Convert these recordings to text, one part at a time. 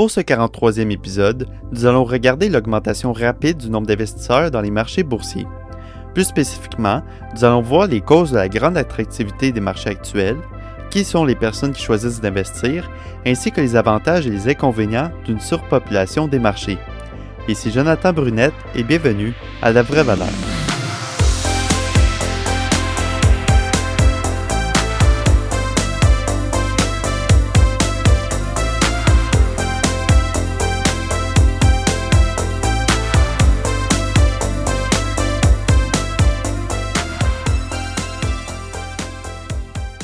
Pour ce 43e épisode, nous allons regarder l'augmentation rapide du nombre d'investisseurs dans les marchés boursiers. Plus spécifiquement, nous allons voir les causes de la grande attractivité des marchés actuels, qui sont les personnes qui choisissent d'investir, ainsi que les avantages et les inconvénients d'une surpopulation des marchés. Ici Jonathan Brunette et bienvenue à La Vraie Valeur.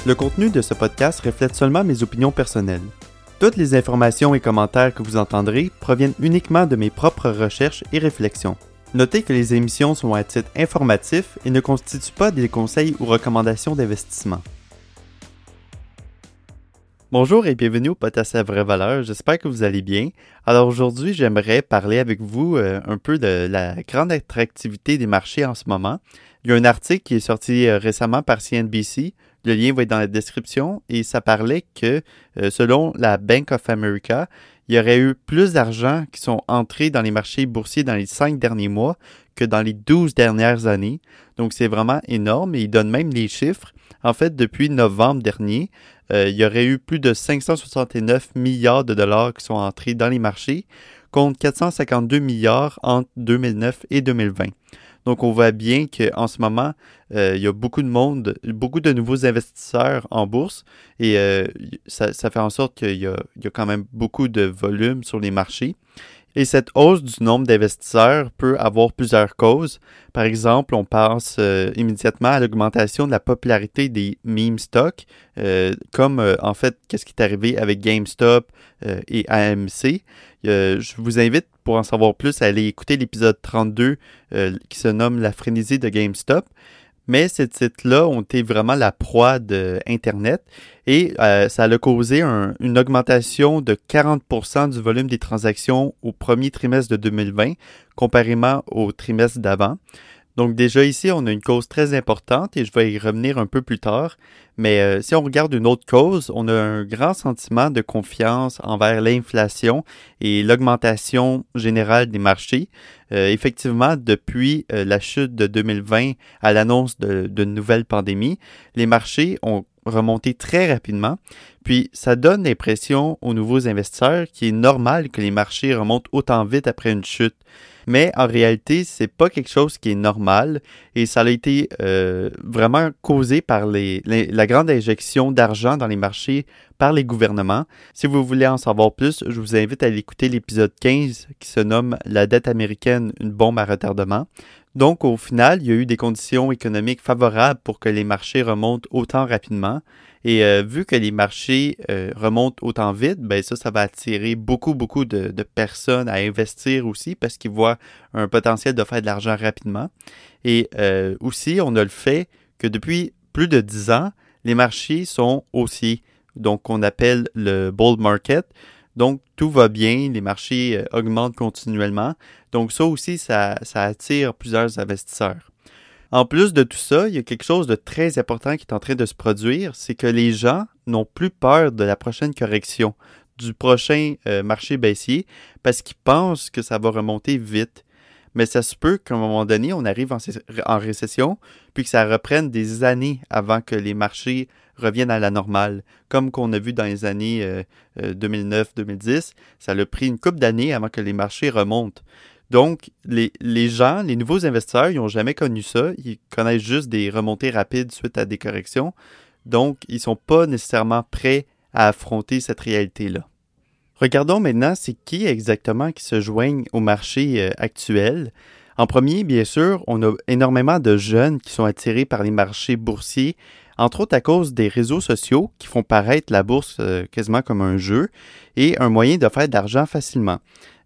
Le contenu de ce podcast reflète seulement mes opinions personnelles. Toutes les informations et commentaires que vous entendrez proviennent uniquement de mes propres recherches et réflexions. Notez que les émissions sont à titre informatif et ne constituent pas des conseils ou recommandations d'investissement. Bonjour et bienvenue au podcast à vraie valeur. J'espère que vous allez bien. Alors aujourd'hui, j'aimerais parler avec vous euh, un peu de la grande attractivité des marchés en ce moment. Il y a un article qui est sorti euh, récemment par CNBC le lien va être dans la description et ça parlait que euh, selon la Bank of America, il y aurait eu plus d'argent qui sont entrés dans les marchés boursiers dans les cinq derniers mois que dans les douze dernières années. Donc c'est vraiment énorme et il donne même les chiffres. En fait, depuis novembre dernier, euh, il y aurait eu plus de 569 milliards de dollars qui sont entrés dans les marchés contre 452 milliards entre 2009 et 2020. Donc, on voit bien qu'en ce moment, euh, il y a beaucoup de monde, beaucoup de nouveaux investisseurs en bourse et euh, ça, fait en sorte qu'il y, a quand même beaucoup de volume sur les marchés. Et cette hausse du nombre d'investisseurs peut avoir plusieurs causes. Par exemple, on pense euh, immédiatement à l'augmentation de la popularité des meme stocks, comme en fait qu'est-ce qui est arrivé avec GameStop et AMC. je vous invite pour en savoir plus, allez écouter l'épisode 32 euh, qui se nomme La frénésie de GameStop. Mais ces titres-là ont été vraiment la proie d'Internet et euh, ça a causé une augmentation de 40% du volume des transactions au premier trimestre de 2020 comparément au trimestre d'avant. Donc déjà ici, on a une cause très importante et je vais y revenir un peu plus tard. Mais euh, si on regarde une autre cause, on a un grand sentiment de confiance envers l'inflation et l'augmentation générale des marchés. Euh, effectivement, depuis euh, la chute de 2020 à l'annonce d'une de nouvelle pandémie, les marchés ont remonté très rapidement. Puis ça donne l'impression aux nouveaux investisseurs qu'il est normal que les marchés remontent autant vite après une chute mais en réalité, c'est pas quelque chose qui est normal et ça a été euh, vraiment causé par les, la grande injection d'argent dans les marchés par les gouvernements. Si vous voulez en savoir plus, je vous invite à l'écouter l'épisode 15 qui se nomme La dette américaine, une bombe à retardement. Donc, au final, il y a eu des conditions économiques favorables pour que les marchés remontent autant rapidement. Et euh, vu que les marchés euh, remontent autant vite, ben ça, ça va attirer beaucoup, beaucoup de, personnes à investir aussi parce qu'ils voient un potentiel de faire de l'argent rapidement. Et euh, aussi, on a le fait que depuis plus de 10 ans, les marchés sont haussiers, donc qu'on appelle le bull market. Donc, tout va bien, les marchés augmentent continuellement. Donc, ça aussi, ça attire plusieurs investisseurs. En plus de tout ça, il y a quelque chose de très important qui est en train de se produire, c'est que les gens n'ont plus peur de la prochaine correction, du prochain euh, marché baissier, parce qu'ils pensent que ça va remonter vite. Mais ça se peut qu'à un moment donné, on arrive en, récession, puis que ça reprenne des années avant que les marchés reviennent à la normale. Comme qu'on a vu dans les années 2009-2010, euh, euh, ça a pris une couple d'années avant que les marchés remontent. Donc, les, gens, les nouveaux investisseurs, ils n'ont jamais connu ça. Ils connaissent juste des remontées rapides suite à des corrections. Donc, ils ne sont pas nécessairement prêts à affronter cette réalité-là. Regardons maintenant c'est qui exactement qui se joignent au marché euh, actuel. En premier, bien sûr, on a énormément de jeunes qui sont attirés par les marchés boursiers, entre autres à cause des réseaux sociaux qui font paraître la bourse euh, quasiment comme un jeu et un moyen de faire de l'argent facilement.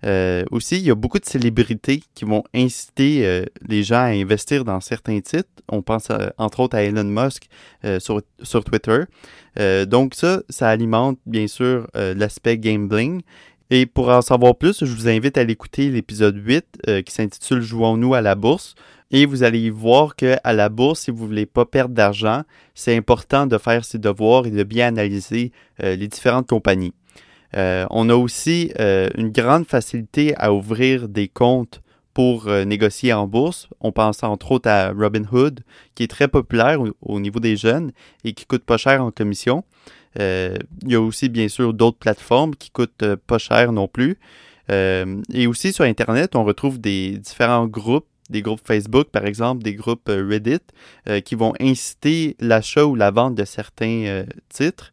Euh, aussi, il y a beaucoup de célébrités qui vont inciter euh, les gens à investir dans certains titres. On pense entre autres à Elon Musk euh, sur, sur, Twitter. donc ça, ça alimente bien sûr l'aspect gambling. Et pour en savoir plus, je vous invite à l'écouter l'épisode 8 qui s'intitule Jouons-nous à la bourse. Et vous allez voir qu'à la bourse, si vous voulez pas perdre d'argent, c'est important de faire ses devoirs et de bien analyser les différentes compagnies. On a aussi une grande facilité à ouvrir des comptes pour négocier en bourse. On pense entre autres à Robinhood, qui est très populaire au, niveau des jeunes et qui coûte pas cher en commission. il y a aussi bien sûr d'autres plateformes qui coûtent pas cher non plus. et aussi sur Internet, on retrouve des différents groupes des groupes Facebook, par exemple, des groupes euh, Reddit, euh, qui vont inciter l'achat ou la vente de certains euh, titres.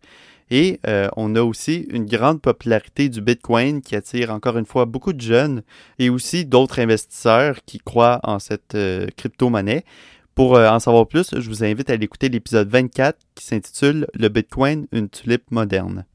Et on a aussi une grande popularité du Bitcoin qui attire encore une fois beaucoup de jeunes et aussi d'autres investisseurs qui croient en cette crypto-monnaie. Pour en savoir plus, je vous invite à aller écouter l'épisode 24 qui s'intitule Le Bitcoin, une tulipe moderne.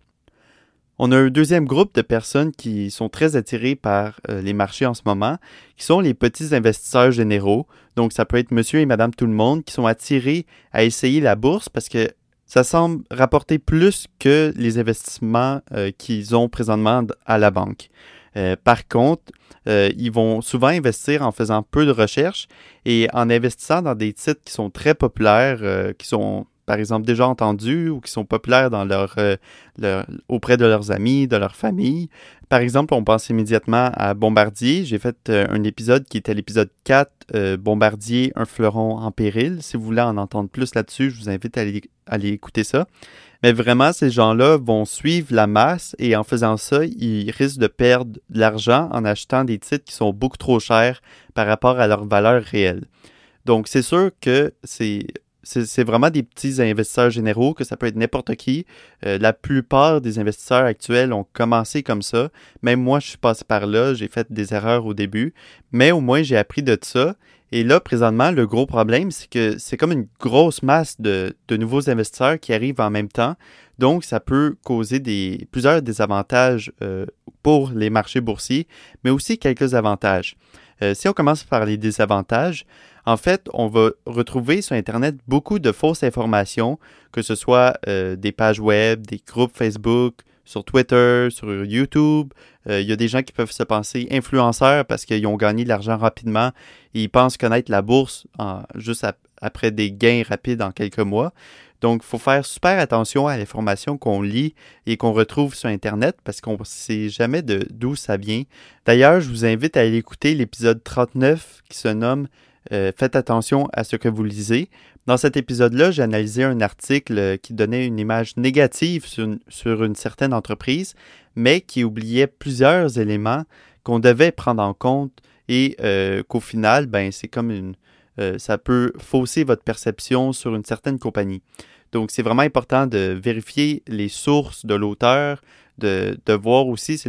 On a un deuxième groupe de personnes qui sont très attirées par euh, les marchés en ce moment, qui sont les petits investisseurs généraux. Donc, ça peut être monsieur et madame tout le monde qui sont attirés à essayer la bourse parce que ça semble rapporter plus que les investissements euh, qu'ils ont présentement à la banque. Euh, par contre, ils vont souvent investir en faisant peu de recherches et en investissant dans des titres qui sont très populaires, qui sont par exemple, déjà entendus ou qui sont populaires euh, auprès de leurs amis, de leur famille. Par exemple, on pense immédiatement à Bombardier. J'ai fait euh, un épisode qui était l'épisode 4, euh, Bombardier, un fleuron en péril. Si vous voulez en entendre plus là-dessus, je vous invite à aller, écouter ça. Mais vraiment, ces gens-là vont suivre la masse et en faisant ça, ils risquent de perdre de l'argent en achetant des titres qui sont beaucoup trop chers par rapport à leur valeur réelle. Donc, c'est sûr que c'est c'est vraiment des petits investisseurs généraux, que ça peut être n'importe qui. Euh, la plupart des investisseurs actuels ont commencé comme ça. Même moi, je suis passé par là, j'ai fait des erreurs au début, mais au moins j'ai appris de ça. Et là, présentement, le gros problème, c'est que c'est comme une grosse masse de, nouveaux investisseurs qui arrivent en même temps. Donc, ça peut causer plusieurs désavantages euh, pour les marchés boursiers, mais aussi quelques avantages. Euh, si on commence par les désavantages, en fait, on va retrouver sur Internet beaucoup de fausses informations, que ce soit euh, des pages web, des groupes Facebook, sur Twitter, sur YouTube. Euh, il y a des gens qui peuvent se penser influenceurs parce qu'ils ont gagné de l'argent rapidement et ils pensent connaître la bourse juste après des gains rapides en quelques mois. Donc, il faut faire super attention à l'information qu'on lit et qu'on retrouve sur Internet parce qu'on ne sait jamais d'où ça vient. D'ailleurs, je vous invite à aller écouter l'épisode 39 qui se nomme euh, faites attention à ce que vous lisez. Dans cet épisode-là, j'ai analysé un article euh, qui donnait une image négative sur une, certaine entreprise, mais qui oubliait plusieurs éléments qu'on devait prendre en compte et euh, qu'au final, ben, c'est comme une, ça peut fausser votre perception sur une certaine compagnie. Donc, c'est vraiment important de vérifier les sources de l'auteur, de, voir aussi si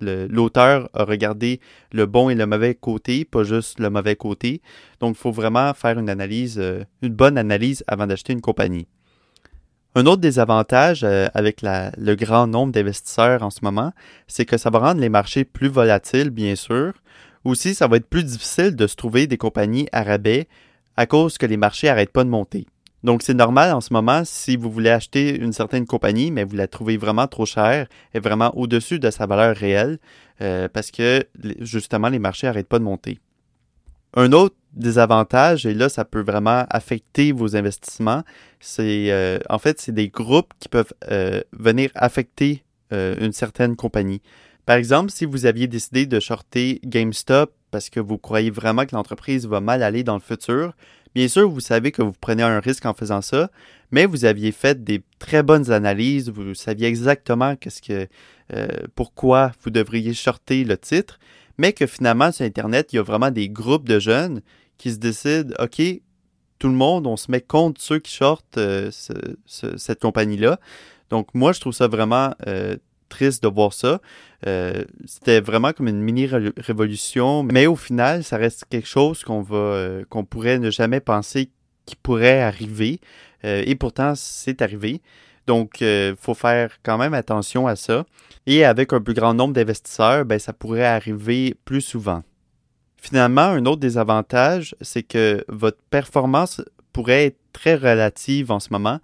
l'auteur a regardé le bon et le mauvais côté, pas juste le mauvais côté. Donc, il faut vraiment faire une analyse, euh, une bonne analyse avant d'acheter une compagnie. Un autre désavantage euh, avec le grand nombre d'investisseurs en ce moment, c'est que ça va rendre les marchés plus volatiles, bien sûr. Aussi, ça va être plus difficile de se trouver des compagnies à rabais à cause que les marchés n'arrêtent pas de monter. Donc, c'est normal en ce moment si vous voulez acheter une certaine compagnie, mais vous la trouvez vraiment trop chère et vraiment au-dessus de sa valeur réelle euh, parce que justement, les marchés n'arrêtent pas de monter. Un autre désavantage, et là, ça peut vraiment affecter vos investissements, c'est euh, en fait, c'est des groupes qui peuvent euh, venir affecter une certaine compagnie. Par exemple, si vous aviez décidé de shorter GameStop parce que vous croyez vraiment que l'entreprise va mal aller dans le futur, Bien sûr, vous savez que vous prenez un risque en faisant ça, mais vous aviez fait des très bonnes analyses, vous saviez exactement qu'est-ce que, euh, pourquoi vous devriez shorter le titre, mais que finalement sur Internet, il y a vraiment des groupes de jeunes qui se décident, OK, tout le monde, on se met contre ceux qui shortent euh, cette compagnie-là. Donc moi, je trouve ça vraiment euh, triste de voir ça. Euh, c'était vraiment comme une mini révolution, mais au final, ça reste quelque chose qu'on va, euh, qu'on pourrait ne jamais penser qui pourrait arriver. Euh, et pourtant, c'est arrivé. Donc, il faut faire quand même attention à ça. Et avec un plus grand nombre d'investisseurs, ben, ça pourrait arriver plus souvent. Finalement, un autre désavantage, c'est que votre performance pourrait être très relative en ce moment.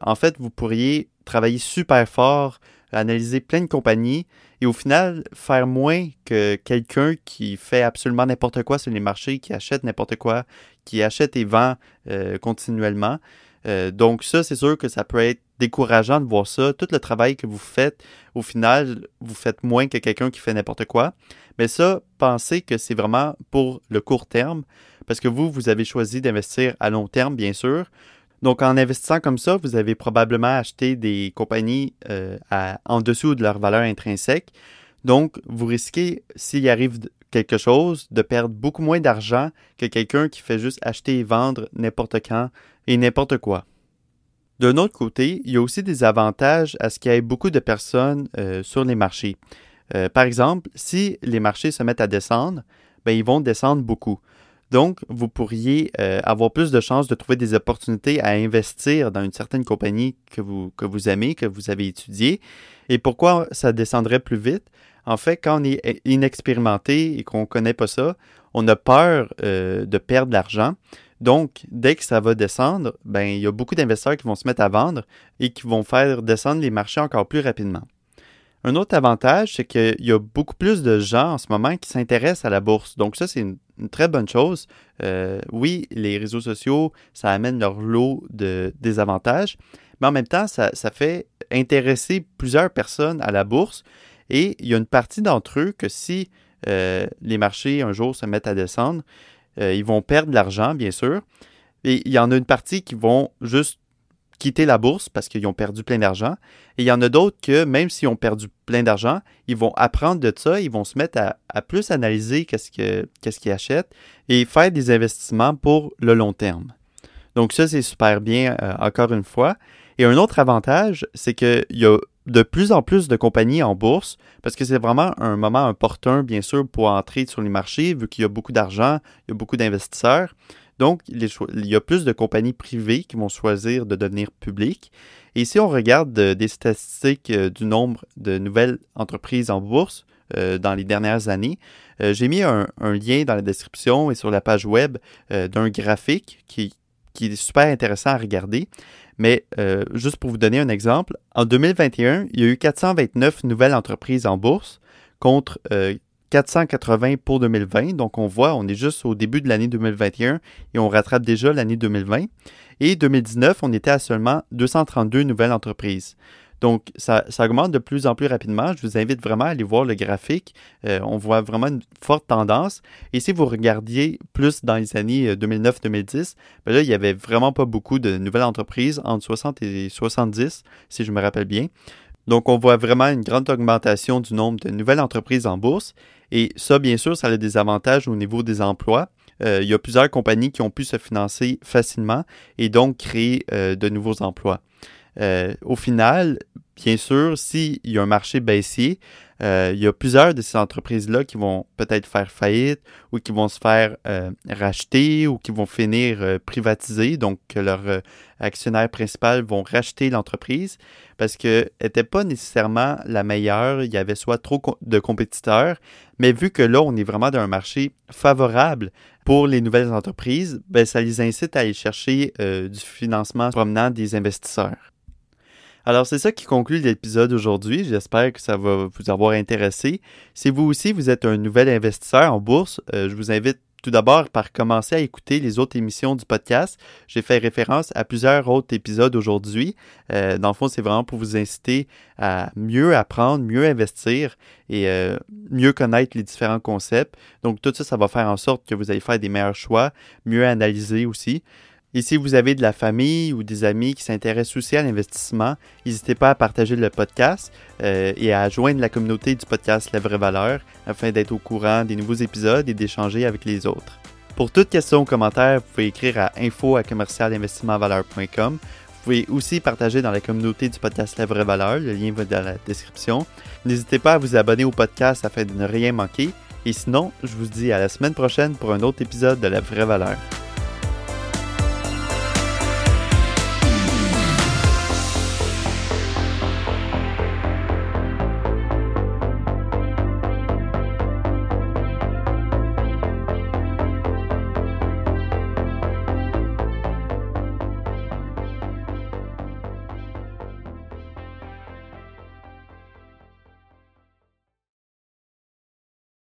en fait, vous pourriez travailler super fort analyser plein de compagnies et au final faire moins que quelqu'un qui fait absolument n'importe quoi sur les marchés, qui achète n'importe quoi, qui achète et vend euh, continuellement. Euh, donc ça, c'est sûr que ça peut être décourageant de voir ça. Tout le travail que vous faites, au final, vous faites moins que quelqu'un qui fait n'importe quoi. Mais ça, pensez que c'est vraiment pour le court terme, parce que vous, vous avez choisi d'investir à long terme, bien sûr. Donc, en investissant comme ça, vous avez probablement acheté des compagnies euh, en dessous de leur valeur intrinsèque. Donc, vous risquez, s'il arrive quelque chose, de perdre beaucoup moins d'argent que quelqu'un qui fait juste acheter et vendre n'importe quand et n'importe quoi. D'un autre côté, il y a aussi des avantages à ce qu'il y ait beaucoup de personnes euh, sur les marchés. Euh, par exemple, si les marchés se mettent à descendre, ben, ils vont descendre beaucoup. Donc, vous pourriez euh, avoir plus de chances de trouver des opportunités à investir dans une certaine compagnie que vous, que vous aimez, que vous avez étudiée. Et pourquoi ça descendrait plus vite? En fait, quand on est inexpérimenté et qu'on ne connaît pas ça, on a peur euh, de perdre de l'argent. Donc, dès que ça va descendre, ben, il y a beaucoup d'investisseurs qui vont se mettre à vendre et qui vont faire descendre les marchés encore plus rapidement. Un autre avantage, c'est qu'il y a beaucoup plus de gens en ce moment qui s'intéressent à la bourse. Donc ça, c'est une, très bonne chose. Euh, oui, les réseaux sociaux, ça amène leur lot de désavantages, mais en même temps, ça, fait intéresser plusieurs personnes à la bourse. Et il y a une partie d'entre eux que si euh, les marchés un jour se mettent à descendre, euh, ils vont perdre de l'argent, bien sûr. Et il y en a une partie qui vont juste quitter la bourse parce qu'ils ont perdu plein d'argent. Et il y en a d'autres que, même s'ils ont perdu plein d'argent, ils vont apprendre de ça, ils vont se mettre à, plus analyser qu'est-ce qu'ils achètent et faire des investissements pour le long terme. Donc ça, c'est super bien, euh, encore une fois. Et un autre avantage, c'est qu'il y a de plus en plus de compagnies en bourse, parce que c'est vraiment un moment opportun, bien sûr, pour entrer sur les marchés, vu qu'il y a beaucoup d'argent, il y a beaucoup d'investisseurs. Donc, il y a plus de compagnies privées qui vont choisir de devenir publiques. Et si on regarde des statistiques euh, du nombre de nouvelles entreprises en bourse euh, dans les dernières années, euh, j'ai mis un, lien dans la description et sur la page web d'un graphique qui, est super intéressant à regarder. Mais juste pour vous donner un exemple, en 2021, il y a eu 429 nouvelles entreprises en bourse contre 480 pour 2020. Donc, on voit, on est juste au début de l'année 2021 et on rattrape déjà l'année 2020. Et 2019, on était à seulement 232 nouvelles entreprises. Donc, ça, augmente de plus en plus rapidement. Je vous invite vraiment à aller voir le graphique. Euh, on voit vraiment une forte tendance. Et si vous regardiez plus dans les années 2009-2010, euh, ben là, il n'y avait vraiment pas beaucoup de nouvelles entreprises, entre 60 et 70, si je me rappelle bien. Donc, on voit vraiment une grande augmentation du nombre de nouvelles entreprises en bourse. Et ça, bien sûr, ça a des avantages au niveau des emplois. Euh, il y a plusieurs compagnies qui ont pu se financer facilement et donc créer euh, de nouveaux emplois. Euh, au final, bien sûr, s'il y a un marché baissier, il y a plusieurs de ces entreprises-là qui vont peut-être faire faillite ou qui vont se faire racheter ou qui vont finir privatiser, donc que leurs actionnaires principaux vont racheter l'entreprise parce qu'elle n'était pas nécessairement la meilleure, il y avait soit trop de compétiteurs, mais vu que là, on est vraiment dans un marché favorable pour les nouvelles entreprises, ben, ça les incite à aller chercher euh, du financement provenant des investisseurs. Alors, c'est ça qui conclut l'épisode aujourd'hui. J'espère que ça va vous avoir intéressé. Si vous aussi, vous êtes un nouvel investisseur en bourse, euh, je vous invite tout d'abord par commencer à écouter les autres émissions du podcast. J'ai fait référence à plusieurs autres épisodes aujourd'hui. Euh, dans le fond, c'est vraiment pour vous inciter à mieux apprendre, mieux investir et euh, mieux connaître les différents concepts. Donc tout ça, ça va faire en sorte que vous allez faire des meilleurs choix, mieux analyser aussi. Et si vous avez de la famille ou des amis qui s'intéressent aussi à l'investissement, n'hésitez pas à partager le podcast euh, et à joindre la communauté du podcast La Vraie Valeur afin d'être au courant des nouveaux épisodes et d'échanger avec les autres. Pour toute question ou commentaire, vous pouvez écrire à info à commercialinvestissementvaleur.com. Vous pouvez aussi partager dans la communauté du podcast La Vraie Valeur, le lien va dans la description. N'hésitez pas à vous abonner au podcast afin de ne rien manquer. Et sinon, je vous dis à la semaine prochaine pour un autre épisode de La Vraie Valeur.